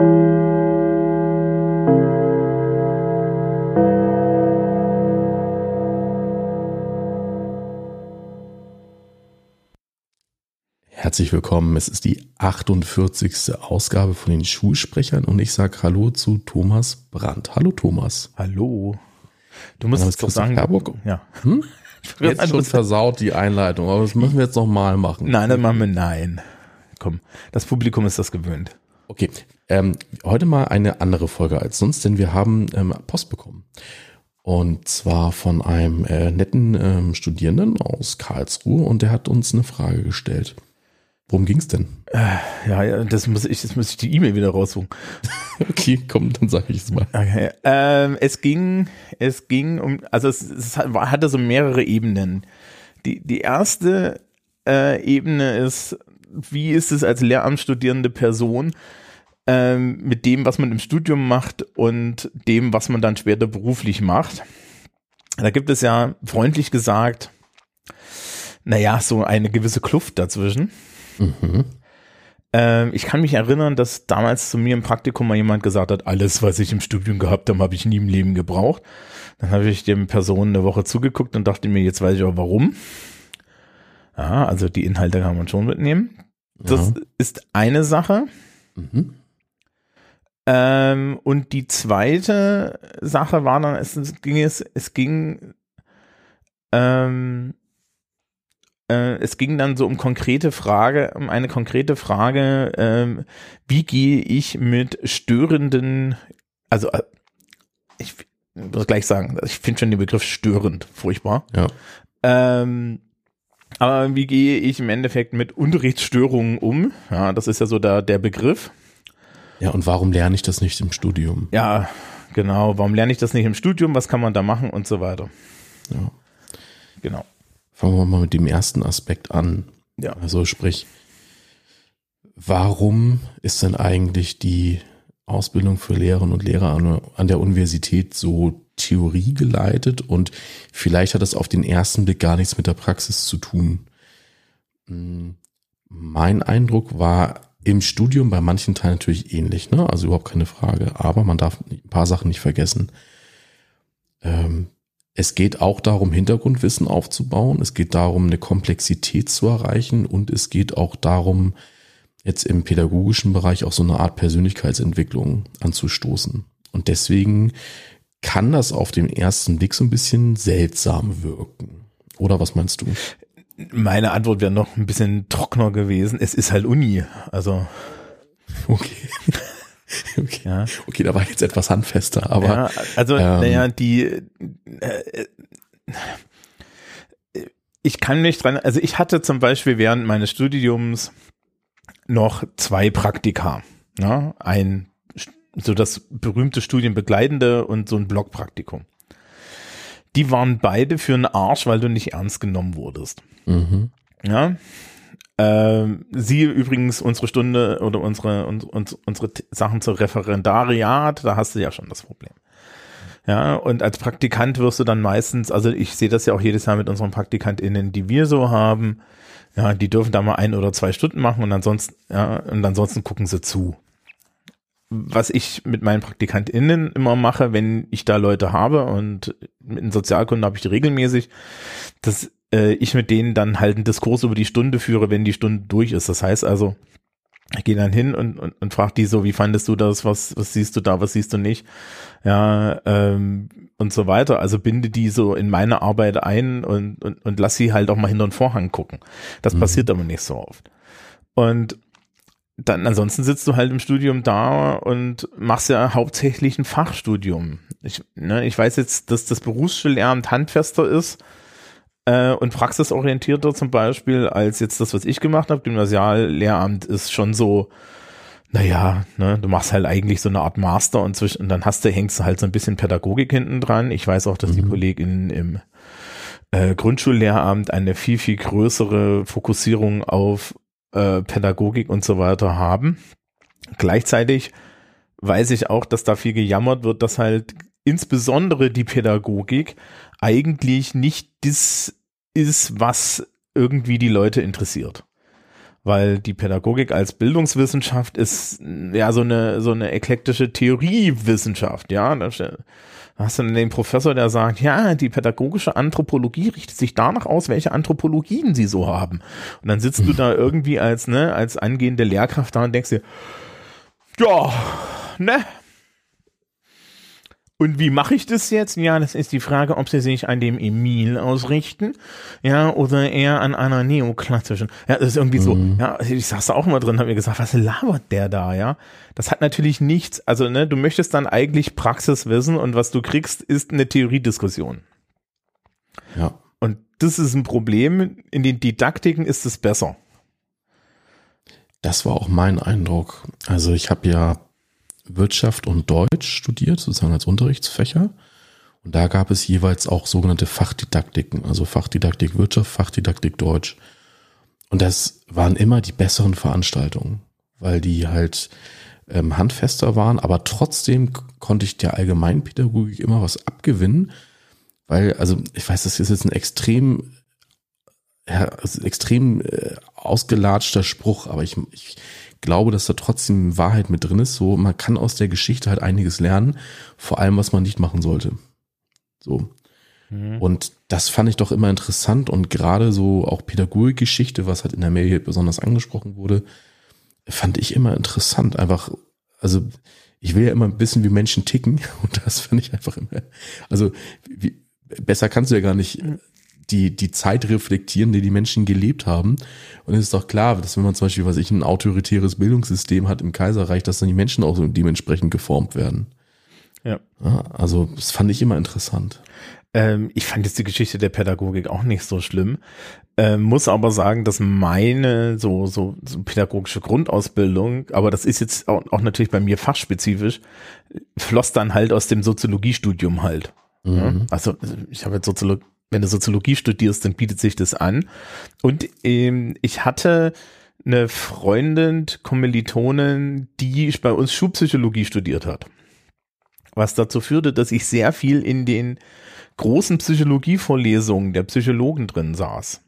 Herzlich willkommen. Es ist die 48. Ausgabe von den Schulsprechern und ich sage Hallo zu Thomas Brandt. Hallo Thomas. Hallo. Du musst es doch sagen. Herburg. Ja. Hm? Jetzt schon versaut die Einleitung, aber das müssen wir jetzt noch mal machen. Nein, dann machen wir nein. Komm, das Publikum ist das gewöhnt. Okay, ähm, heute mal eine andere Folge als sonst, denn wir haben ähm, Post bekommen. Und zwar von einem äh, netten ähm, Studierenden aus Karlsruhe und der hat uns eine Frage gestellt. Worum ging's denn? Äh, ja, ja, das muss ich, das muss ich die E-Mail wieder raussuchen. okay, komm, dann sage ich es mal. Okay. Ähm, es ging, es ging um, also es, es hatte so mehrere Ebenen. Die, die erste äh, Ebene ist, wie ist es als Lehramtsstudierende Person ähm, mit dem, was man im Studium macht und dem, was man dann später beruflich macht? Da gibt es ja freundlich gesagt, naja, so eine gewisse Kluft dazwischen. Mhm. Ähm, ich kann mich erinnern, dass damals zu mir im Praktikum mal jemand gesagt hat, alles, was ich im Studium gehabt habe, habe ich nie im Leben gebraucht. Dann habe ich dem Person eine Woche zugeguckt und dachte mir, jetzt weiß ich auch warum. Ja, also die Inhalte kann man schon mitnehmen. Das ja. ist eine Sache. Mhm. Ähm, und die zweite Sache war dann, es, es ging es, es ging ähm, äh, es ging dann so um konkrete Frage, um eine konkrete Frage, äh, wie gehe ich mit störenden, also äh, ich muss gleich sagen, ich finde schon den Begriff störend furchtbar. Ja. Ähm, aber wie gehe ich im Endeffekt mit Unterrichtsstörungen um? Ja, das ist ja so der, der Begriff. Ja, und warum lerne ich das nicht im Studium? Ja, genau. Warum lerne ich das nicht im Studium? Was kann man da machen und so weiter? Ja. Genau. Fangen wir mal mit dem ersten Aspekt an. Ja. Also sprich, warum ist denn eigentlich die Ausbildung für Lehrerinnen und Lehrer an, an der Universität so theoriegeleitet und vielleicht hat das auf den ersten Blick gar nichts mit der Praxis zu tun. Hm, mein Eindruck war im Studium bei manchen Teilen natürlich ähnlich, ne? Also überhaupt keine Frage. Aber man darf ein paar Sachen nicht vergessen. Ähm, es geht auch darum, Hintergrundwissen aufzubauen. Es geht darum, eine Komplexität zu erreichen. Und es geht auch darum, jetzt im pädagogischen Bereich auch so eine Art Persönlichkeitsentwicklung anzustoßen. Und deswegen kann das auf den ersten Blick so ein bisschen seltsam wirken. Oder was meinst du? Meine Antwort wäre noch ein bisschen trockener gewesen. Es ist halt Uni. Also. Okay. Okay. Ja. okay, da war jetzt etwas handfester, aber. Ja, also, ähm, naja, die, äh, ich kann mich dran, also ich hatte zum Beispiel während meines Studiums noch zwei Praktika. Ne? Ein, so das berühmte Studienbegleitende und so ein Blockpraktikum. Die waren beide für einen Arsch, weil du nicht ernst genommen wurdest. Mhm. Ja, ähm, siehe übrigens unsere Stunde oder unsere, uns, uns, unsere Sachen zur Referendariat, da hast du ja schon das Problem. Ja, und als Praktikant wirst du dann meistens, also ich sehe das ja auch jedes Jahr mit unseren PraktikantInnen, die wir so haben, ja, die dürfen da mal ein oder zwei Stunden machen und ansonsten, ja, und ansonsten gucken sie zu. Was ich mit meinen PraktikantInnen immer mache, wenn ich da Leute habe und in Sozialkunden habe ich die regelmäßig, das äh, ich mit denen dann halt einen Diskurs über die Stunde führe, wenn die Stunde durch ist. Das heißt also, ich gehe dann hin und, und, und frage die so, wie fandest du das, was, was siehst du da, was siehst du nicht, ja, ähm, und so weiter. Also binde die so in meine Arbeit ein und, und, und lass sie halt auch mal hinter den Vorhang gucken. Das mhm. passiert aber nicht so oft. Und dann ansonsten sitzt du halt im Studium da und machst ja hauptsächlich ein Fachstudium. Ich, ne, ich weiß jetzt, dass das Berufsschullehramt handfester ist äh, und praxisorientierter zum Beispiel als jetzt das, was ich gemacht habe. Gymnasiallehramt ist schon so, naja, ne, du machst halt eigentlich so eine Art Master und, zwischen, und dann hast du, hängst du halt so ein bisschen Pädagogik hinten dran. Ich weiß auch, dass mhm. die KollegInnen im äh, Grundschullehramt eine viel, viel größere Fokussierung auf äh, Pädagogik und so weiter haben. Gleichzeitig weiß ich auch, dass da viel gejammert wird, dass halt insbesondere die Pädagogik eigentlich nicht das ist, was irgendwie die Leute interessiert. weil die Pädagogik als Bildungswissenschaft ist ja so eine so eine eklektische Theoriewissenschaft, ja. Hast du den Professor, der sagt, ja, die pädagogische Anthropologie richtet sich danach aus, welche Anthropologien sie so haben. Und dann sitzt du da irgendwie als ne als angehende Lehrkraft da und denkst dir, ja, ne, und wie mache ich das jetzt? Ja, das ist die Frage, ob sie sich an dem Emil ausrichten, ja, oder eher an einer neoklassischen. Ja, das ist irgendwie mhm. so, ja, ich saß da auch mal drin, habe mir gesagt, was labert der da, ja? Das hat natürlich nichts, also, ne, du möchtest dann eigentlich Praxis wissen und was du kriegst, ist eine Theoriediskussion. Ja. Und das ist ein Problem. In den Didaktiken ist es besser. Das war auch mein Eindruck. Also ich habe ja Wirtschaft und Deutsch studiert, sozusagen als Unterrichtsfächer. Und da gab es jeweils auch sogenannte Fachdidaktiken, also Fachdidaktik Wirtschaft, Fachdidaktik Deutsch. Und das waren immer die besseren Veranstaltungen, weil die halt ähm, handfester waren, aber trotzdem konnte ich der Allgemeinpädagogik immer was abgewinnen, weil, also ich weiß, das ist jetzt ein extrem, ja, extrem äh, ausgelatschter Spruch, aber ich, ich glaube, dass da trotzdem Wahrheit mit drin ist. So, man kann aus der Geschichte halt einiges lernen, vor allem, was man nicht machen sollte. So. Mhm. Und das fand ich doch immer interessant und gerade so auch Pädagogikgeschichte, was halt in der Mail hier besonders angesprochen wurde, fand ich immer interessant. Einfach, also ich will ja immer wissen, wie Menschen ticken und das fand ich einfach immer, also wie, besser kannst du ja gar nicht die, die Zeit reflektieren, die die Menschen gelebt haben. Und es ist doch klar, dass wenn man zum Beispiel, was ich, ein autoritäres Bildungssystem hat im Kaiserreich, dass dann die Menschen auch so dementsprechend geformt werden. Ja. ja also, das fand ich immer interessant. Ähm, ich fand jetzt die Geschichte der Pädagogik auch nicht so schlimm. Ähm, muss aber sagen, dass meine so, so, so pädagogische Grundausbildung, aber das ist jetzt auch, auch natürlich bei mir fachspezifisch, floss dann halt aus dem Soziologiestudium halt. Mhm. Also ich habe jetzt Soziologie wenn du Soziologie studierst, dann bietet sich das an. Und ähm, ich hatte eine Freundin, Kommilitonin, die bei uns Schulpsychologie studiert hat. Was dazu führte, dass ich sehr viel in den großen Psychologievorlesungen der Psychologen drin saß.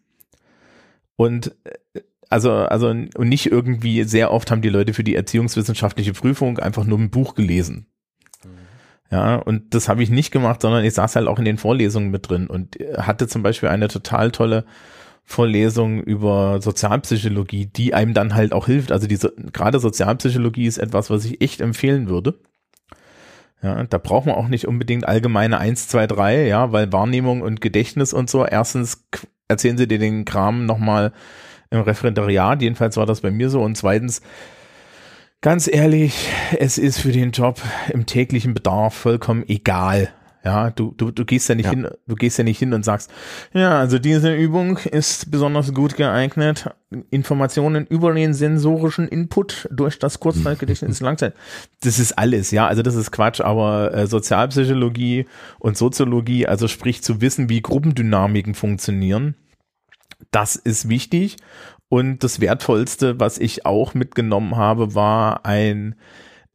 Und äh, also, also, und nicht irgendwie, sehr oft haben die Leute für die erziehungswissenschaftliche Prüfung einfach nur ein Buch gelesen. Ja, und das habe ich nicht gemacht, sondern ich saß halt auch in den Vorlesungen mit drin und hatte zum Beispiel eine total tolle Vorlesung über Sozialpsychologie, die einem dann halt auch hilft. Also diese, gerade Sozialpsychologie ist etwas, was ich echt empfehlen würde. Ja, da braucht man auch nicht unbedingt allgemeine 1, 2, 3, ja, weil Wahrnehmung und Gedächtnis und so, erstens erzählen sie dir den Kram nochmal im Referendariat, jedenfalls war das bei mir so, und zweitens, Ganz ehrlich, es ist für den Job im täglichen Bedarf vollkommen egal. Ja, du, du, du gehst ja nicht ja. hin, du gehst ja nicht hin und sagst, ja, also diese Übung ist besonders gut geeignet, Informationen über den sensorischen Input durch das Kurzzeitgedächtnis ins Langzeit. Das ist alles, ja, also das ist Quatsch, aber äh, Sozialpsychologie und Soziologie, also sprich zu wissen, wie Gruppendynamiken funktionieren, das ist wichtig und das Wertvollste, was ich auch mitgenommen habe, war ein,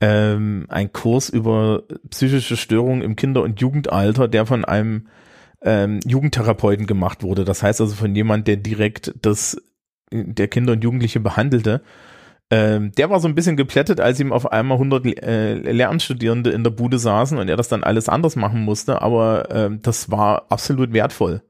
ähm, ein Kurs über psychische Störungen im Kinder- und Jugendalter, der von einem ähm, Jugendtherapeuten gemacht wurde. Das heißt also von jemand, der direkt das der Kinder und Jugendliche behandelte. Ähm, der war so ein bisschen geplättet, als ihm auf einmal 100 äh, Lehramtsstudierende in der Bude saßen und er das dann alles anders machen musste, aber ähm, das war absolut wertvoll.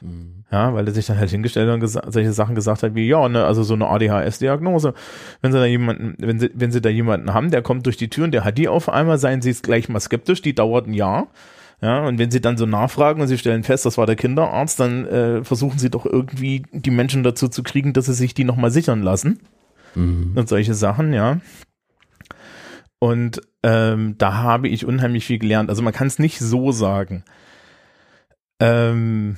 Mhm. Ja, weil er sich dann halt hingestellt und solche Sachen gesagt hat wie, ja, ne, also so eine ADHS-Diagnose. Wenn sie da jemanden, wenn sie, wenn sie da jemanden haben, der kommt durch die Tür und der hat die auf einmal, seien sie es gleich mal skeptisch, die dauert ein Jahr. Ja, und wenn sie dann so nachfragen und sie stellen fest, das war der Kinderarzt, dann äh, versuchen sie doch irgendwie die Menschen dazu zu kriegen, dass sie sich die nochmal sichern lassen. Mhm. Und solche Sachen, ja. Und ähm, da habe ich unheimlich viel gelernt. Also man kann es nicht so sagen. Ähm,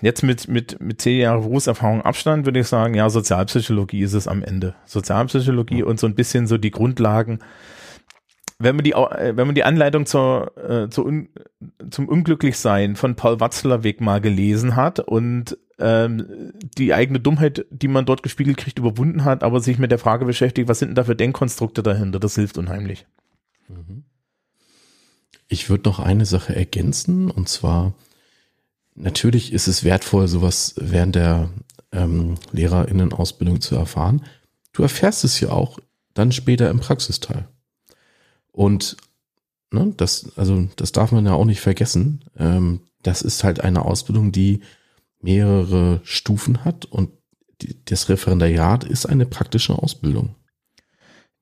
jetzt mit, mit, mit zehn Jahren Berufserfahrung Abstand würde ich sagen, ja, Sozialpsychologie ist es am Ende. Sozialpsychologie und so ein bisschen so die Grundlagen. Wenn man die, äh, wenn man die Anleitung zur, äh, zur un, zum Unglücklichsein von Paul Watzlawick mal gelesen hat und ähm, die eigene Dummheit, die man dort gespiegelt kriegt, überwunden hat, aber sich mit der Frage beschäftigt, was sind denn da für Denkkonstrukte dahinter, das hilft unheimlich. Mhm. Ich würde noch eine Sache ergänzen, und zwar, natürlich ist es wertvoll, sowas während der ähm, Lehrerinnenausbildung zu erfahren. du erfährst es ja auch dann später im Praxisteil. Und ne, das, also das darf man ja auch nicht vergessen. Ähm, das ist halt eine Ausbildung, die mehrere Stufen hat und die, das Referendariat ist eine praktische Ausbildung.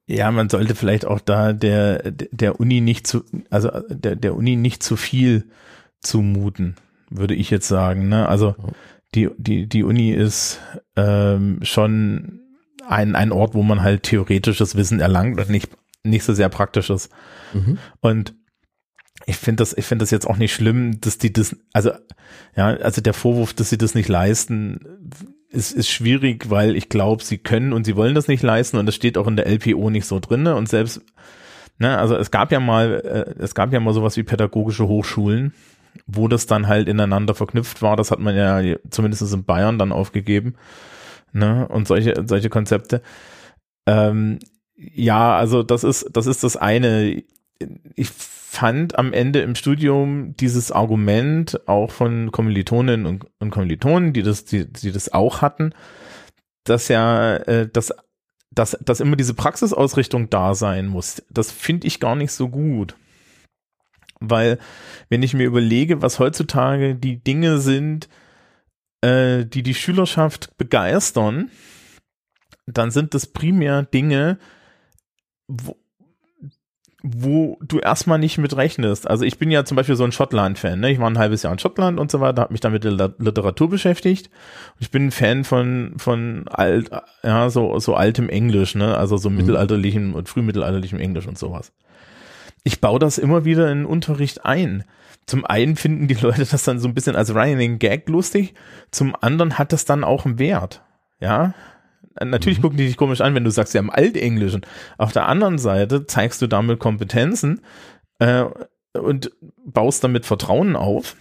Ja, man sollte vielleicht auch da der, der Uni nicht zu, also der, der Uni nicht zu viel zumuten, würde ich jetzt sagen. Ne? Also die, die, die Uni ist ähm, schon ein, ein Ort, wo man halt theoretisches Wissen erlangt und nicht, nicht so sehr praktisches. Mhm. Und ich finde das, ich finde das jetzt auch nicht schlimm, dass die das, also, ja, also der Vorwurf, dass sie das nicht leisten, ist, ist schwierig, weil ich glaube, sie können und sie wollen das nicht leisten und das steht auch in der LPO nicht so drinne und selbst, ne, also es gab ja mal, äh, es gab ja mal sowas wie pädagogische Hochschulen, wo das dann halt ineinander verknüpft war, das hat man ja zumindest in Bayern dann aufgegeben, ne, und solche, solche Konzepte. Ähm, ja, also das ist, das ist das eine. Ich fand am Ende im Studium dieses Argument auch von Kommilitoninnen und, und Kommilitonen, die das, die, die das auch hatten, dass ja, äh, dass, dass, dass immer diese Praxisausrichtung da sein muss. Das finde ich gar nicht so gut. Weil, wenn ich mir überlege, was heutzutage die Dinge sind, äh, die die Schülerschaft begeistern, dann sind das primär Dinge, wo, wo du erstmal nicht mit rechnest. Also ich bin ja zum Beispiel so ein Schottland-Fan. Ne? Ich war ein halbes Jahr in Schottland und so weiter, habe mich damit mit der Literatur beschäftigt. Ich bin ein Fan von von alt, ja so so altem Englisch, ne? Also so mhm. mittelalterlichem und frühmittelalterlichem Englisch und sowas. Ich baue das immer wieder in den Unterricht ein. Zum einen finden die Leute das dann so ein bisschen als Running Gag lustig, zum anderen hat das dann auch einen Wert. Ja, Natürlich mhm. gucken die dich komisch an, wenn du sagst, ja im Altenglischen. Auf der anderen Seite zeigst du damit Kompetenzen äh, und baust damit Vertrauen auf.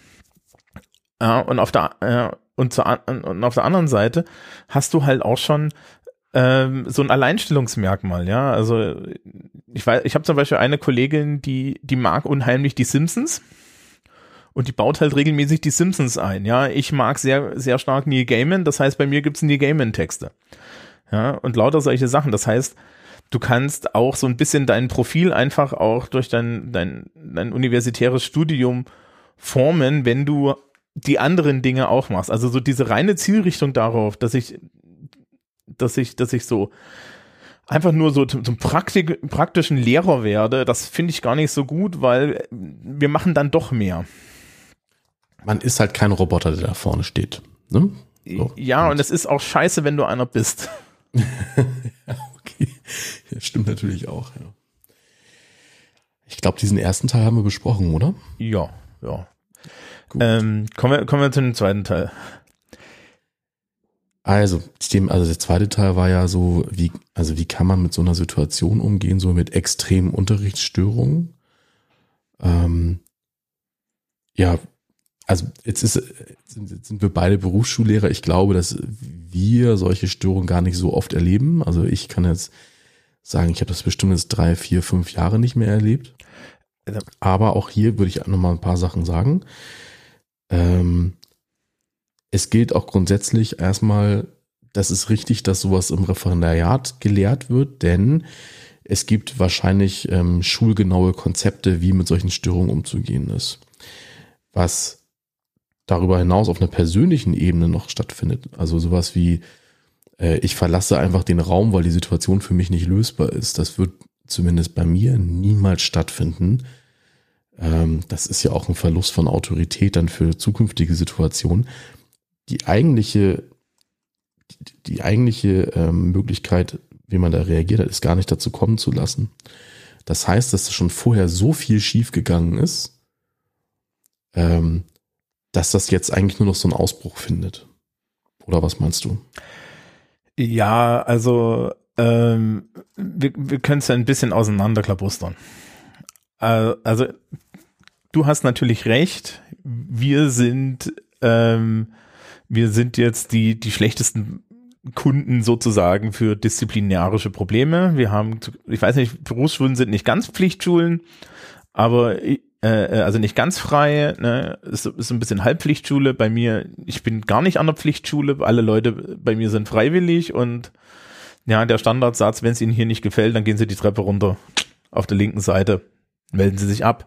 Ja, und auf der äh, und, zur, und auf der anderen Seite hast du halt auch schon ähm, so ein Alleinstellungsmerkmal, ja. Also ich weiß, ich habe zum Beispiel eine Kollegin, die die mag unheimlich die Simpsons und die baut halt regelmäßig die Simpsons ein. Ja, ich mag sehr sehr stark Neil Gaiman, das heißt bei mir gibt's Neil Gaiman Texte ja, und lauter solche Sachen. Das heißt, du kannst auch so ein bisschen dein Profil einfach auch durch dein, dein, dein universitäres Studium formen, wenn du die anderen Dinge auch machst. Also so diese reine Zielrichtung darauf, dass ich, dass ich, dass ich so einfach nur so zum, Praktik, praktischen Lehrer werde, das finde ich gar nicht so gut, weil wir machen dann doch mehr. Man ist halt kein Roboter, der da vorne steht. Ne? So. Ja, und es ist auch scheiße, wenn du einer bist. ja, okay. Das stimmt natürlich auch, ja. Ich glaube, diesen ersten Teil haben wir besprochen, oder? Ja, ja. Ähm, kommen, wir, kommen wir zu dem zweiten Teil. Also, dem, also der zweite Teil war ja so, wie, also wie kann man mit so einer Situation umgehen, so mit extremen Unterrichtsstörungen? Ähm, ja, also jetzt ist, jetzt sind wir beide Berufsschullehrer. Ich glaube, dass wir solche Störungen gar nicht so oft erleben. Also ich kann jetzt sagen, ich habe das bestimmt jetzt drei, vier, fünf Jahre nicht mehr erlebt. Aber auch hier würde ich noch mal ein paar Sachen sagen. Ähm, es gilt auch grundsätzlich erstmal, das ist richtig, dass sowas im Referendariat gelehrt wird, denn es gibt wahrscheinlich ähm, schulgenaue Konzepte, wie mit solchen Störungen umzugehen ist. Was darüber hinaus auf einer persönlichen Ebene noch stattfindet. Also sowas wie, äh, ich verlasse einfach den Raum, weil die Situation für mich nicht lösbar ist. Das wird zumindest bei mir niemals stattfinden. Ähm, das ist ja auch ein Verlust von Autorität dann für zukünftige Situationen. Die eigentliche, die, die eigentliche ähm, Möglichkeit, wie man da reagiert hat, ist gar nicht dazu kommen zu lassen. Das heißt, dass schon vorher so viel schiefgegangen ist, ähm, dass das jetzt eigentlich nur noch so einen Ausbruch findet. Oder was meinst du? Ja, also ähm, wir, wir können es ja ein bisschen auseinanderklabustern. Äh, also du hast natürlich recht. Wir sind ähm, wir sind jetzt die die schlechtesten Kunden sozusagen für disziplinärische Probleme. Wir haben, ich weiß nicht, Berufsschulen sind nicht ganz Pflichtschulen, aber äh, äh, also nicht ganz frei, ne, ist, ist ein bisschen Halbpflichtschule. Bei mir, ich bin gar nicht an der Pflichtschule, alle Leute bei mir sind freiwillig und Ja, der Standardsatz, wenn es Ihnen hier nicht gefällt, dann gehen Sie die Treppe runter auf der linken Seite, melden Sie sich ab.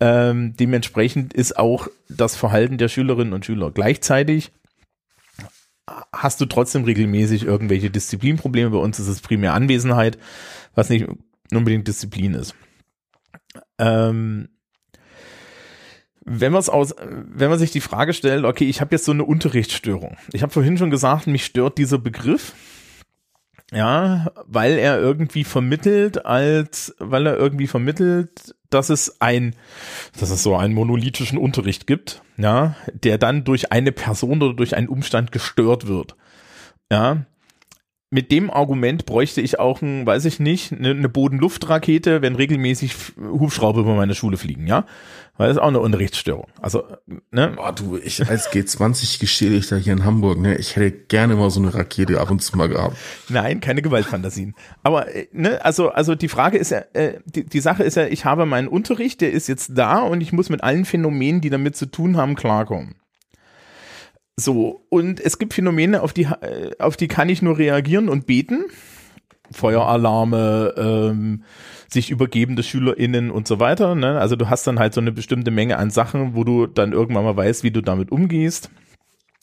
Ähm, dementsprechend ist auch das Verhalten der Schülerinnen und Schüler gleichzeitig. Hast du trotzdem regelmäßig irgendwelche Disziplinprobleme? Bei uns ist es primär Anwesenheit, was nicht unbedingt Disziplin ist. Ähm, wenn man aus, wenn man sich die Frage stellt, okay, ich habe jetzt so eine Unterrichtsstörung. Ich habe vorhin schon gesagt, mich stört dieser Begriff. Ja, weil er irgendwie vermittelt als, weil er irgendwie vermittelt, dass es ein, dass es so einen monolithischen Unterricht gibt, ja, der dann durch eine Person oder durch einen Umstand gestört wird. Ja, mit dem Argument bräuchte ich auch ein, weiß ich nicht, eine, eine Bodenluftrakete, wenn regelmäßig Hubschrauber über meine Schule fliegen, ja? Weil das ist auch eine Unterrichtsstörung. Also, ne? Boah, du, ich als G20-Geschädigter hier in Hamburg, ne, ich hätte gerne mal so eine Rakete ab und zu mal gehabt. Nein, keine Gewaltfantasien. Aber, äh, ne, also, also die Frage ist ja, äh, die, die Sache ist ja, ich habe meinen Unterricht, der ist jetzt da und ich muss mit allen Phänomenen, die damit zu tun haben, klarkommen. So, und es gibt Phänomene, auf die, äh, auf die kann ich nur reagieren und beten. Feueralarme, ähm, sich übergebende SchülerInnen und so weiter. Ne? Also du hast dann halt so eine bestimmte Menge an Sachen, wo du dann irgendwann mal weißt, wie du damit umgehst.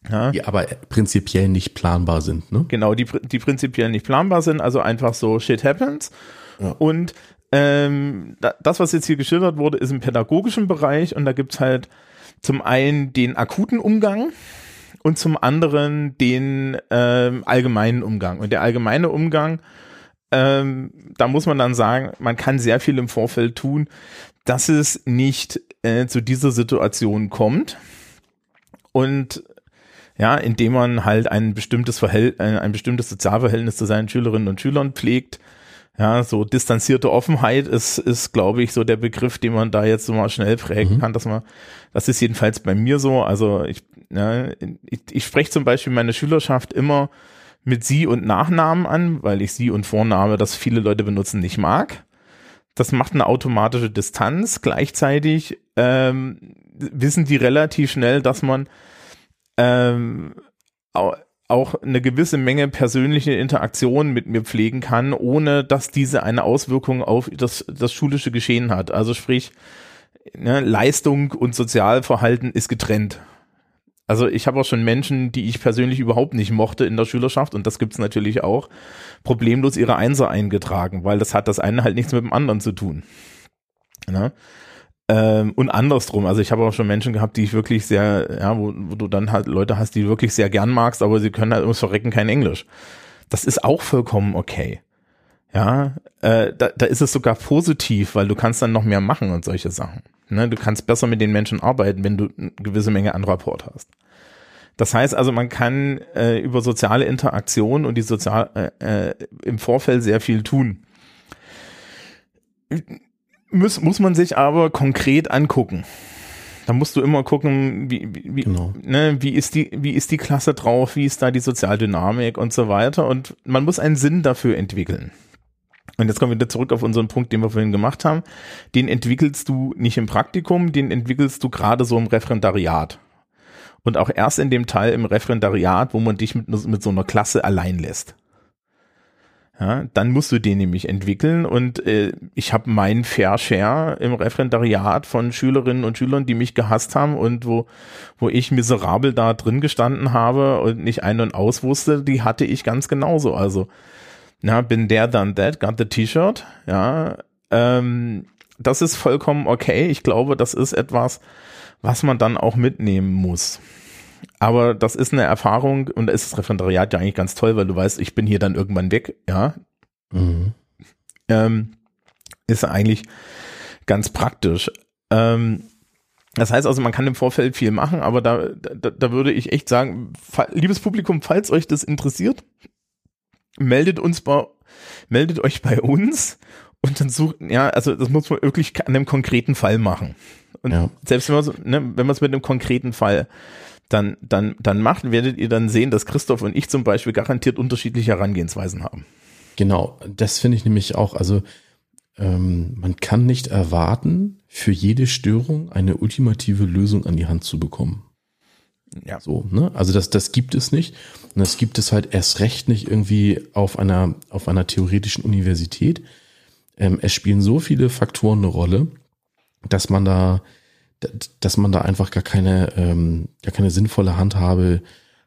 Ja. Die aber prinzipiell nicht planbar sind, ne? Genau, die, die prinzipiell nicht planbar sind, also einfach so shit happens. Ja. Und ähm, das, was jetzt hier geschildert wurde, ist im pädagogischen Bereich und da gibt's halt zum einen den akuten Umgang, und zum anderen den ähm, allgemeinen Umgang. Und der allgemeine Umgang, ähm, da muss man dann sagen, man kann sehr viel im Vorfeld tun, dass es nicht äh, zu dieser Situation kommt. Und ja, indem man halt ein bestimmtes Verhält äh, ein bestimmtes Sozialverhältnis zu seinen Schülerinnen und Schülern pflegt. Ja, so distanzierte Offenheit ist, ist, glaube ich, so der Begriff, den man da jetzt so mal schnell prägen mhm. kann, dass man, das ist jedenfalls bei mir so. Also ich ja, ich, ich spreche zum Beispiel meine Schülerschaft immer mit Sie und Nachnamen an, weil ich Sie und Vorname, das viele Leute benutzen, nicht mag. Das macht eine automatische Distanz. Gleichzeitig ähm, wissen die relativ schnell, dass man ähm, auch eine gewisse Menge persönliche Interaktion mit mir pflegen kann, ohne dass diese eine Auswirkung auf das, das schulische Geschehen hat. Also sprich, ne, Leistung und Sozialverhalten ist getrennt. Also ich habe auch schon Menschen, die ich persönlich überhaupt nicht mochte in der Schülerschaft, und das gibt's natürlich auch, problemlos ihre Einser eingetragen, weil das hat das eine halt nichts mit dem anderen zu tun. Ne? Ähm, und andersrum, also ich habe auch schon Menschen gehabt, die ich wirklich sehr, ja, wo, wo du dann halt Leute hast, die du wirklich sehr gern magst, aber sie können halt ums Verrecken kein Englisch. Das ist auch vollkommen okay. Ja, äh, da, da ist es sogar positiv, weil du kannst dann noch mehr machen und solche Sachen. Ne, du kannst besser mit den Menschen arbeiten, wenn du eine gewisse Menge an Rapport hast. Das heißt also, man kann äh, über soziale Interaktion und die sozial äh, äh, im Vorfeld sehr viel tun. Muss, muss man sich aber konkret angucken. Da musst du immer gucken, wie, wie, genau. ne, wie, ist die, wie ist die Klasse drauf, wie ist da die Sozialdynamik und so weiter. Und man muss einen Sinn dafür entwickeln. Und jetzt kommen wir wieder zurück auf unseren Punkt, den wir vorhin gemacht haben. Den entwickelst du nicht im Praktikum, den entwickelst du gerade so im Referendariat. Und auch erst in dem Teil im Referendariat, wo man dich mit, mit so einer Klasse allein lässt. Ja, dann musst du den nämlich entwickeln und äh, ich habe meinen Fair Share im Referendariat von Schülerinnen und Schülern, die mich gehasst haben und wo, wo ich miserabel da drin gestanden habe und nicht ein und aus wusste, die hatte ich ganz genauso. Also na, bin der dann that, got the T-Shirt, ja, ähm, das ist vollkommen okay. Ich glaube, das ist etwas, was man dann auch mitnehmen muss. Aber das ist eine Erfahrung und da ist das Referendariat ja eigentlich ganz toll, weil du weißt, ich bin hier dann irgendwann weg, ja. Mhm. Ähm, ist eigentlich ganz praktisch. Ähm, das heißt also, man kann im Vorfeld viel machen, aber da, da, da würde ich echt sagen, liebes Publikum, falls euch das interessiert, meldet uns bei, meldet euch bei uns und dann sucht, ja, also das muss man wirklich an einem konkreten Fall machen. Und ja. selbst wenn man so, ne, wenn man es mit einem konkreten Fall dann, dann, dann macht, werdet ihr dann sehen, dass Christoph und ich zum Beispiel garantiert unterschiedliche Herangehensweisen haben. Genau, das finde ich nämlich auch, also ähm, man kann nicht erwarten, für jede Störung eine ultimative Lösung an die Hand zu bekommen. Ja. So, ne? Also das, das gibt es nicht. Und das gibt es halt erst recht nicht irgendwie auf einer, auf einer theoretischen Universität. Ähm, es spielen so viele Faktoren eine Rolle, dass man da, dass man da einfach gar keine, ähm, gar keine sinnvolle Handhabe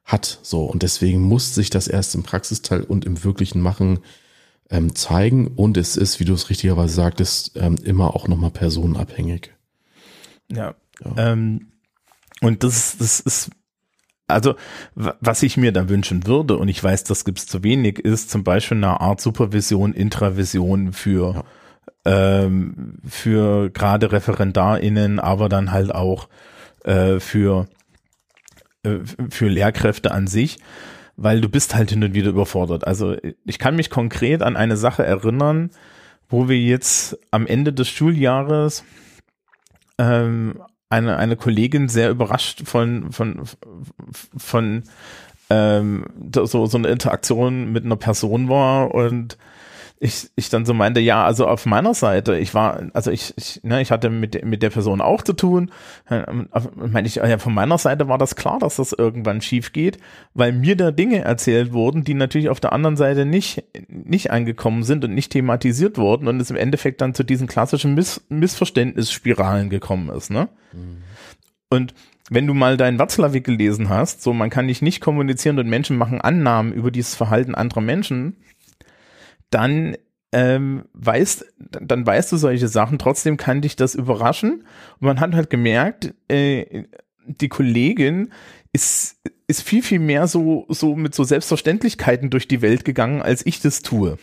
hat. So. Und deswegen muss sich das erst im Praxisteil und im wirklichen Machen ähm, zeigen. Und es ist, wie du es richtigerweise sagtest, ähm, immer auch nochmal personenabhängig. Ja. ja. Ähm, und das, das ist, also, was ich mir da wünschen würde, und ich weiß, das gibt es zu wenig, ist zum Beispiel eine Art Supervision, Intravision für, ja. ähm, für gerade ReferendarInnen, aber dann halt auch äh, für, äh, für Lehrkräfte an sich, weil du bist halt hin und wieder überfordert. Also ich kann mich konkret an eine Sache erinnern, wo wir jetzt am Ende des Schuljahres ähm, eine, eine Kollegin sehr überrascht von, von, von ähm, so, so eine Interaktion mit einer Person war und ich, ich dann so meinte, ja, also auf meiner Seite, ich war, also ich, ich, ne, ich hatte mit, mit der Person auch zu tun. Meine ich, ja, von meiner Seite war das klar, dass das irgendwann schief geht, weil mir da Dinge erzählt wurden, die natürlich auf der anderen Seite nicht, nicht angekommen sind und nicht thematisiert wurden und es im Endeffekt dann zu diesen klassischen Miss Missverständnisspiralen gekommen ist, ne? Mhm. Und wenn du mal deinen Watzlawick gelesen hast, so man kann nicht nicht kommunizieren und Menschen machen Annahmen über dieses Verhalten anderer Menschen, dann ähm, weißt, dann weißt du solche Sachen. Trotzdem kann dich das überraschen. Und man hat halt gemerkt, äh, die Kollegin ist, ist viel, viel mehr so, so mit so Selbstverständlichkeiten durch die Welt gegangen, als ich das tue.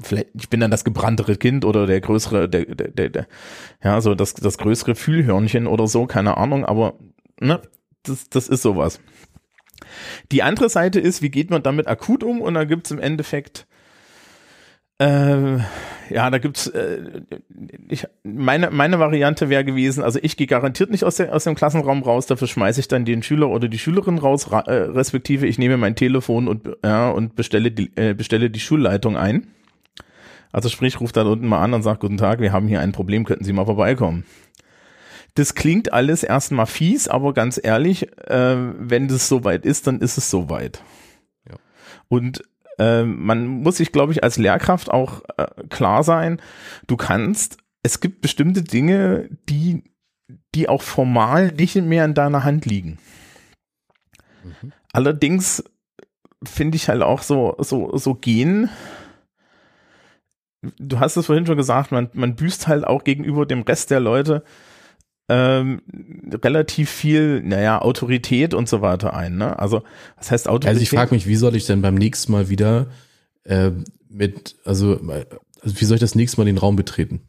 Vielleicht, ich bin dann das gebranntere Kind oder der größere, der, der, der, der ja, so das, das größere Fühlhörnchen oder so, keine Ahnung, aber, ne, das, das ist sowas. Die andere Seite ist, wie geht man damit akut um? Und da gibt's im Endeffekt äh, ja, da gibt's äh, ich, meine meine Variante wäre gewesen, also ich gehe garantiert nicht aus, der, aus dem Klassenraum raus, dafür schmeiße ich dann den Schüler oder die Schülerin raus, ra, äh, respektive ich nehme mein Telefon und ja, und bestelle die äh, bestelle die Schulleitung ein. Also sprich, ruft dann unten mal an und sagt guten Tag, wir haben hier ein Problem, könnten Sie mal vorbeikommen. Das klingt alles erstmal fies, aber ganz ehrlich, äh, wenn das soweit ist, dann ist es soweit. Ja. Und ähm, man muss sich, glaube ich, als Lehrkraft auch äh, klar sein, du kannst, es gibt bestimmte Dinge, die, die auch formal nicht mehr in deiner Hand liegen. Mhm. Allerdings finde ich halt auch so, so, so gehen. Du hast es vorhin schon gesagt, man, man büßt halt auch gegenüber dem Rest der Leute ähm, relativ viel, naja, Autorität und so weiter ein. Ne? Also, was heißt Autorität? Also ich frage mich, wie soll ich denn beim nächsten Mal wieder äh, mit, also, also wie soll ich das nächste Mal den Raum betreten?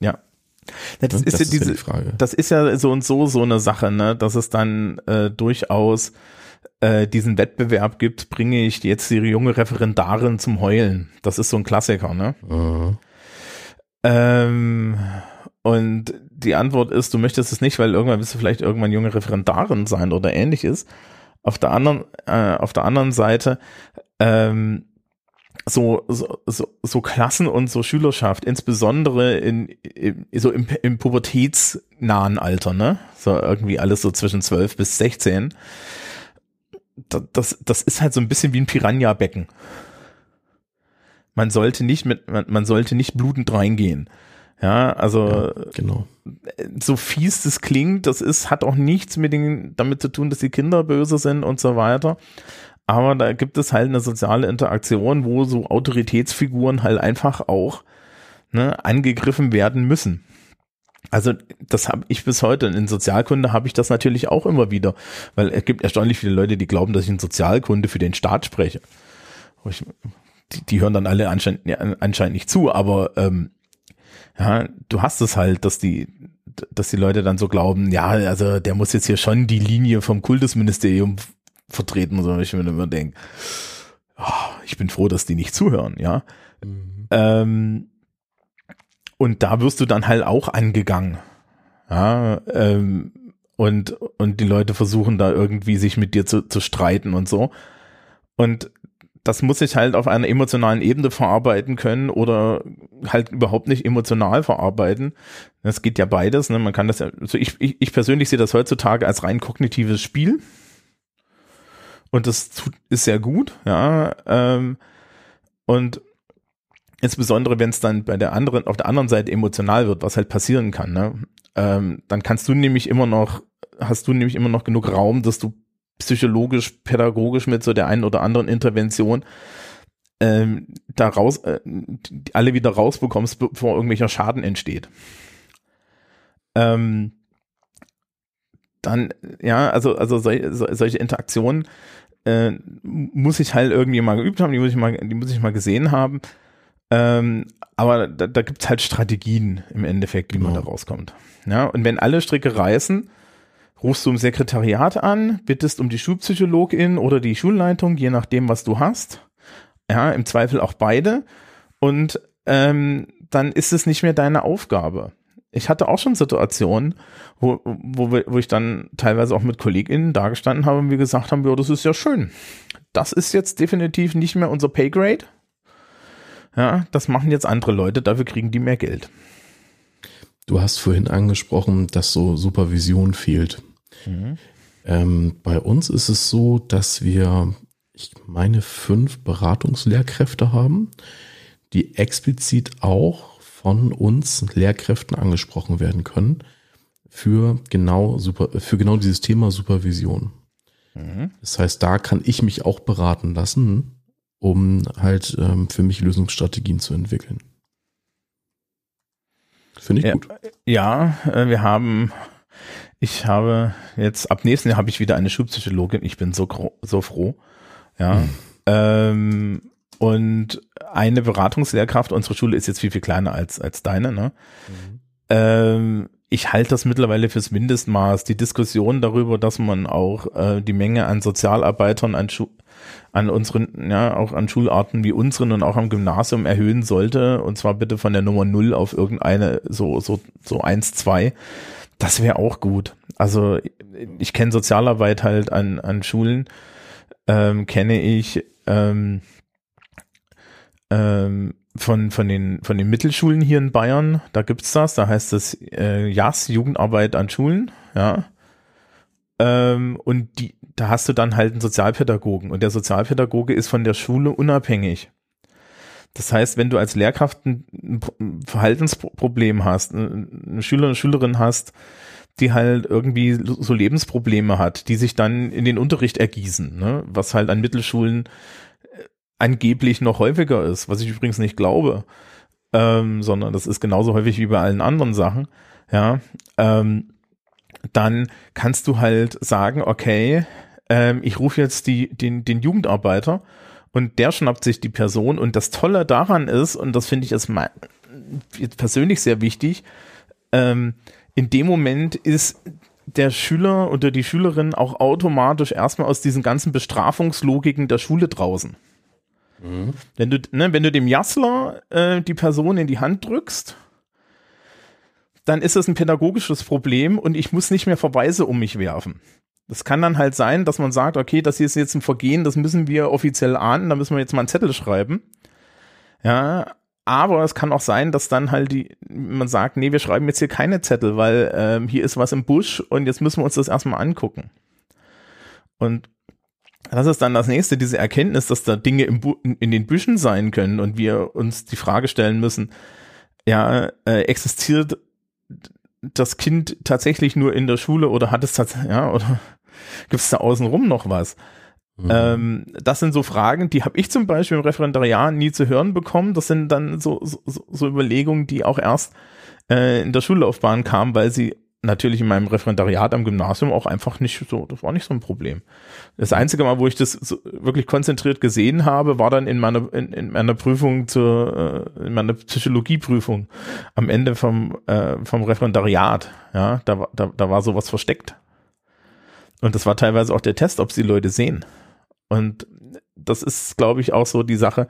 Ja. Ja, das, ja, ist, das ja diese, ist ja das ist ja so und so so eine Sache, ne, dass es dann äh, durchaus äh, diesen Wettbewerb gibt, bringe ich jetzt die junge Referendarin zum Heulen. Das ist so ein Klassiker, ne? Mhm. Ähm, und die Antwort ist, du möchtest es nicht, weil irgendwann willst du vielleicht irgendwann junge Referendarin sein oder ähnliches. Auf der anderen, äh, auf der anderen Seite, ähm, so, so, so, so Klassen und so Schülerschaft, insbesondere in, in so im, im pubertätsnahen Alter, ne? So irgendwie alles so zwischen 12 bis 16. Das, das ist halt so ein bisschen wie ein Piranha-Becken. Man sollte nicht mit, man, man sollte nicht blutend reingehen. Ja, also ja, genau. so fies das klingt, das ist, hat auch nichts mit den, damit zu tun, dass die Kinder böse sind und so weiter. Aber da gibt es halt eine soziale Interaktion, wo so Autoritätsfiguren halt einfach auch ne, angegriffen werden müssen. Also das habe ich bis heute. In Sozialkunde habe ich das natürlich auch immer wieder, weil es gibt erstaunlich viele Leute, die glauben, dass ich in Sozialkunde für den Staat spreche. Die, die hören dann alle anscheinend, anscheinend nicht zu, aber ähm, ja, du hast es halt, dass die, dass die Leute dann so glauben, ja, also der muss jetzt hier schon die Linie vom Kultusministerium vertreten, so ich mir immer denke, oh, ich bin froh, dass die nicht zuhören, ja. Mhm. Ähm, und da wirst du dann halt auch angegangen. Ja, ähm, und, und die Leute versuchen da irgendwie sich mit dir zu, zu streiten und so. Und das muss ich halt auf einer emotionalen Ebene verarbeiten können oder halt überhaupt nicht emotional verarbeiten. Das geht ja beides. Ne? Man kann das ja, also ich, ich, ich persönlich sehe das heutzutage als rein kognitives Spiel. und das tut, ist sehr gut, ja. Ähm, und insbesondere, wenn es dann bei der anderen, auf der anderen Seite emotional wird, was halt passieren kann, ne? Ähm, dann kannst du nämlich immer noch, hast du nämlich immer noch genug Raum, dass du psychologisch, pädagogisch mit so der einen oder anderen Intervention ähm, da raus, äh, alle wieder rausbekommst, bevor irgendwelcher Schaden entsteht. Ähm, dann, ja, also, also sol, solche Interaktionen äh, muss ich halt irgendwie mal geübt haben, die muss ich mal, die muss ich mal gesehen haben. Ähm, aber da, da gibt es halt Strategien im Endeffekt, wie genau. man da rauskommt. Ja, und wenn alle Stricke reißen, rufst du im Sekretariat an, bittest um die Schulpsychologin oder die Schulleitung, je nachdem, was du hast. Ja, im Zweifel auch beide. Und ähm, dann ist es nicht mehr deine Aufgabe. Ich hatte auch schon Situationen, wo, wo, wo ich dann teilweise auch mit KollegInnen dagestanden habe und wir gesagt haben, ja, das ist ja schön. Das ist jetzt definitiv nicht mehr unser Paygrade. Ja, das machen jetzt andere Leute, dafür kriegen die mehr Geld. Du hast vorhin angesprochen, dass so Supervision fehlt. Mhm. Ähm, bei uns ist es so, dass wir, ich meine, fünf Beratungslehrkräfte haben, die explizit auch von uns Lehrkräften angesprochen werden können für genau super, für genau dieses Thema Supervision. Mhm. Das heißt, da kann ich mich auch beraten lassen, um halt ähm, für mich Lösungsstrategien zu entwickeln. Finde ich ja, gut. Ja, äh, wir haben, ich habe jetzt, ab nächsten Jahr habe ich wieder eine Schulpsychologin. Ich bin so, so froh. Ja. Hm. Ähm, und eine Beratungslehrkraft, unsere Schule ist jetzt viel, viel kleiner als, als deine, ne? Mhm. Ähm, ich halte das mittlerweile fürs Mindestmaß. Die Diskussion darüber, dass man auch äh, die Menge an Sozialarbeitern an, Schu an unseren, ja, auch an Schularten wie unseren und auch am Gymnasium erhöhen sollte, und zwar bitte von der Nummer null auf irgendeine, so, so, so eins, zwei. Das wäre auch gut. Also ich kenne Sozialarbeit halt an, an Schulen, ähm, kenne ich ähm, ähm, von, von, den, von den Mittelschulen hier in Bayern, da gibt's das, da heißt es äh, JAS, Jugendarbeit an Schulen, ja. Ähm, und die, da hast du dann halt einen Sozialpädagogen und der Sozialpädagoge ist von der Schule unabhängig. Das heißt, wenn du als Lehrkraft ein, Verhaltensproblem hast, eine Schüler und Schülerin hast, die halt irgendwie so Lebensprobleme hat, die sich dann in den Unterricht ergießen, ne? was halt an Mittelschulen angeblich noch häufiger ist, was ich übrigens nicht glaube, ähm, sondern das ist genauso häufig wie bei allen anderen Sachen, ja, ähm, dann kannst du halt sagen, okay, ähm, ich rufe jetzt die, den, den Jugendarbeiter und der schnappt sich die Person und das Tolle daran ist, und das finde ich ist persönlich sehr wichtig, ähm, in dem Moment ist der Schüler oder die Schülerin auch automatisch erstmal aus diesen ganzen Bestrafungslogiken der Schule draußen. Mhm. Wenn, du, ne, wenn du dem Jassler äh, die Person in die Hand drückst, dann ist das ein pädagogisches Problem und ich muss nicht mehr Verweise um mich werfen. Das kann dann halt sein, dass man sagt, okay, das hier ist jetzt ein Vergehen, das müssen wir offiziell ahnen, da müssen wir jetzt mal einen Zettel schreiben. Ja, aber es kann auch sein, dass dann halt die, man sagt, nee, wir schreiben jetzt hier keine Zettel, weil ähm, hier ist was im Busch und jetzt müssen wir uns das erstmal angucken. Und das ist dann das nächste, diese Erkenntnis, dass da Dinge in den Büschen sein können und wir uns die Frage stellen müssen, ja, äh, existiert das Kind tatsächlich nur in der Schule oder hat es tatsächlich, ja, oder gibt es da außenrum noch was? Mhm. Ähm, das sind so Fragen, die habe ich zum Beispiel im Referendariat nie zu hören bekommen. Das sind dann so, so, so Überlegungen, die auch erst äh, in der Schullaufbahn kamen, weil sie natürlich in meinem Referendariat am Gymnasium auch einfach nicht so, das war nicht so ein Problem. Das einzige Mal, wo ich das so wirklich konzentriert gesehen habe, war dann in meiner, in, in meiner Prüfung zur, äh, in meiner Psychologieprüfung am Ende vom, äh, vom Referendariat. Ja, da, da, da war sowas versteckt. Und das war teilweise auch der Test, ob sie Leute sehen. Und das ist, glaube ich, auch so die Sache,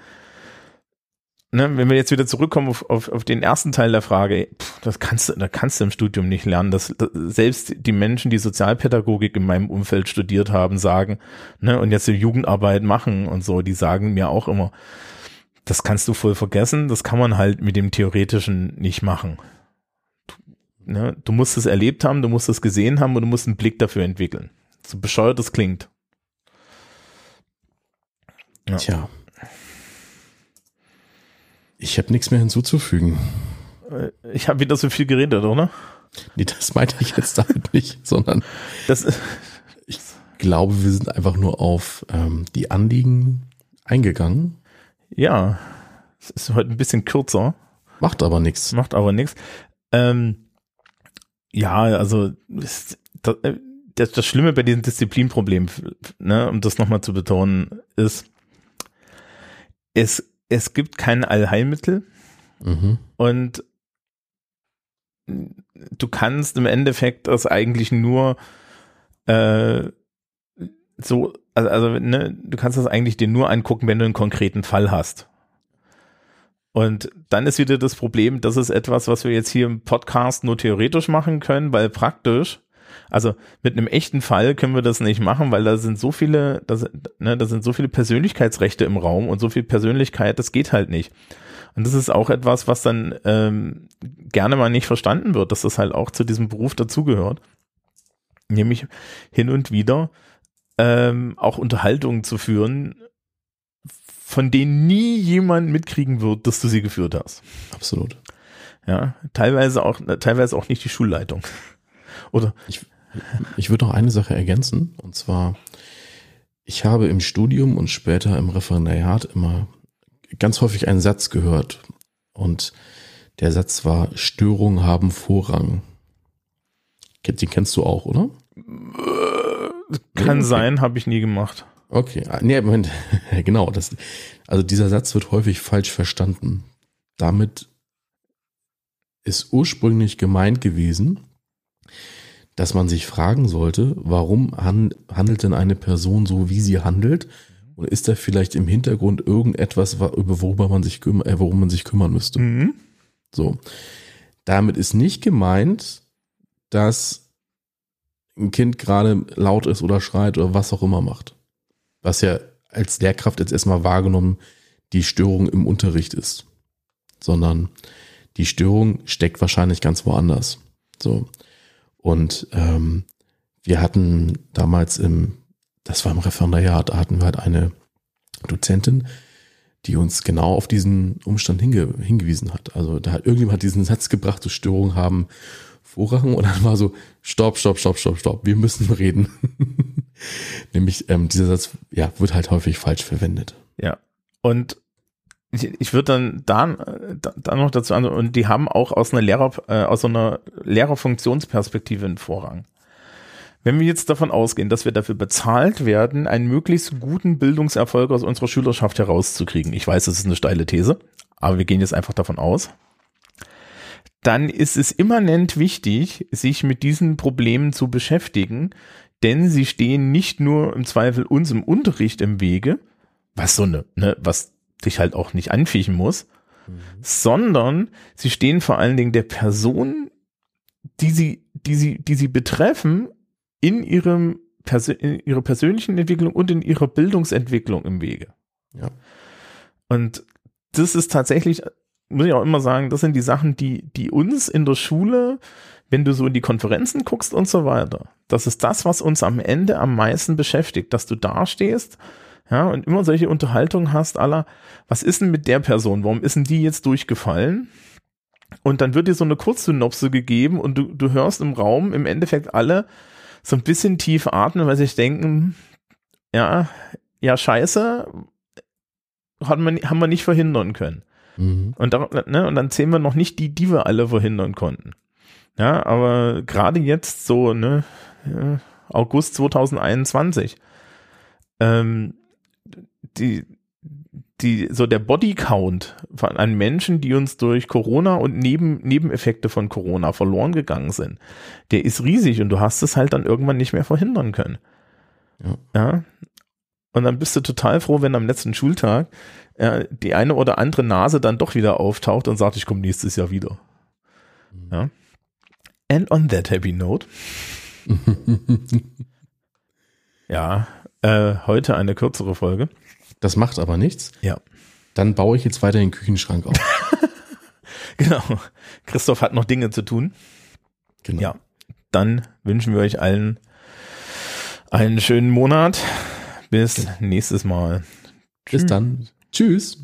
ne, wenn wir jetzt wieder zurückkommen auf, auf, auf den ersten Teil der Frage, pff, das kannst du, da kannst du im Studium nicht lernen. Das, das, selbst die Menschen, die Sozialpädagogik in meinem Umfeld studiert haben, sagen, ne, und jetzt die Jugendarbeit machen und so, die sagen mir auch immer, das kannst du voll vergessen, das kann man halt mit dem Theoretischen nicht machen. Du, ne, du musst es erlebt haben, du musst es gesehen haben und du musst einen Blick dafür entwickeln. So bescheuert das klingt. Ja. Tja. Ich habe nichts mehr hinzuzufügen. Äh, Ich habe wieder so viel geredet, oder? Nee, das meinte ich jetzt damit nicht, sondern Das, ich glaube, wir sind einfach nur auf ähm, die Anliegen eingegangen. ja, es ist heute ein bisschen kürzer, Macht aber nichts. macht aber nichts. Ähm, ja, also das, äh, das, das Schlimme bei diesem Disziplinproblem, ne, um das nochmal zu betonen, ist, es, es gibt kein Allheilmittel. Mhm. Und du kannst im Endeffekt das eigentlich nur äh, so, also, also ne, du kannst das eigentlich dir nur angucken, wenn du einen konkreten Fall hast. Und dann ist wieder das Problem, das ist etwas, was wir jetzt hier im Podcast nur theoretisch machen können, weil praktisch, also mit einem echten Fall können wir das nicht machen, weil da sind so viele, da sind, ne, da sind so viele Persönlichkeitsrechte im Raum und so viel Persönlichkeit, das geht halt nicht. Und das ist auch etwas, was dann ähm, gerne mal nicht verstanden wird, dass das halt auch zu diesem Beruf dazugehört. Nämlich hin und wieder ähm, auch Unterhaltungen zu führen, von denen nie jemand mitkriegen wird, dass du sie geführt hast. Absolut. Ja, teilweise auch, teilweise auch nicht die Schulleitung. Oder Ich würde noch eine Sache ergänzen, und zwar, ich habe im Studium und später im Referendariat immer ganz häufig einen Satz gehört. Und der Satz war, Störungen haben Vorrang. Den kennst du auch, oder? kann okay. sein, habe ich nie gemacht. Okay, ah, nee, Moment, genau. Das, also dieser Satz wird häufig falsch verstanden. Damit ist ursprünglich gemeint gewesen, dass man sich fragen sollte, warum han, handelt denn eine Person so, wie sie handelt? Und ist da vielleicht im Hintergrund irgendetwas, wa- über worüber man sich kümmern, äh, worum man sich kümmern müsste? Mhm. So. Damit ist nicht gemeint, dass ein Kind gerade laut ist oder schreit oder was auch immer macht. Was ja als Lehrkraft jetzt erstmal wahrgenommen die Störung im Unterricht ist. Sondern die Störung steckt wahrscheinlich ganz woanders. So. Und ähm, wir hatten damals im, das war im Referendariat, da hatten wir halt eine Dozentin, die uns genau auf diesen Umstand hinge hingewiesen hat. Also da hat irgendjemand hat diesen Satz gebracht, so Störungen haben Vorrang und dann war so, stopp, stopp, stopp, stopp, stopp, wir müssen reden. Nämlich ähm, dieser Satz, ja, wird halt häufig falsch verwendet. Ja. Und ich, ich würde dann da, da, noch dazu an, und die haben auch aus einer Lehrer, äh, aus einer Lehrerfunktionsperspektive einen Vorrang. Wenn wir jetzt davon ausgehen, dass wir dafür bezahlt werden, einen möglichst guten Bildungserfolg aus unserer Schülerschaft herauszukriegen, ich weiß, das ist eine steile These, aber wir gehen jetzt einfach davon aus, dann ist es immanent wichtig, sich mit diesen Problemen zu beschäftigen, denn sie stehen nicht nur im Zweifel uns im Unterricht im Wege, was so eine, ne, was dich halt auch nicht anfiechen muss, sondern sie stehen vor allen Dingen der Person, die sie, die sie, die sie betreffen, in ihrem Persö in ihrer persönlichen Entwicklung und in ihrer Bildungsentwicklung im Wege. Ja. Und das ist tatsächlich, muss ich auch immer sagen, das sind die Sachen, die, die uns in der Schule, wenn du so in die Konferenzen guckst und so weiter, das ist das, was uns am Ende am meisten beschäftigt, dass du da stehst, ja, und immer solche Unterhaltungen hast, aller, was ist denn mit der Person? Warum ist denn die jetzt durchgefallen? Und dann wird dir so eine Kurzsynopse gegeben und du, du hörst im Raum im Endeffekt alle so ein bisschen tief atmen, weil sie sich denken, ja, ja, scheiße, hat man, haben wir nicht verhindern können. Mhm. Und, da, ne, und dann zählen wir noch nicht die, die wir alle verhindern konnten. Ja, aber gerade jetzt so, ne, ja, August 2021, ähm, die, die, so der Bodycount von, an Menschen, die uns durch Corona und Neben, Nebeneffekte von Corona verloren gegangen sind, der ist riesig und du hast es halt dann irgendwann nicht mehr verhindern können. Ja. ja? Und dann bist du total froh, wenn am letzten Schultag äh, die eine oder andere Nase dann doch wieder auftaucht und sagt, ich komme nächstes Jahr wieder. Ja. And on that happy note, ja, äh, heute eine kürzere Folge. Das macht aber nichts. Ja. Dann baue ich jetzt weiter den Küchenschrank auf. Genau. Christoph hat noch Dinge zu tun. Genau. Ja. Dann wünschen wir euch allen einen schönen Monat. Bis nächstes Mal. Bis dann. Tschüss.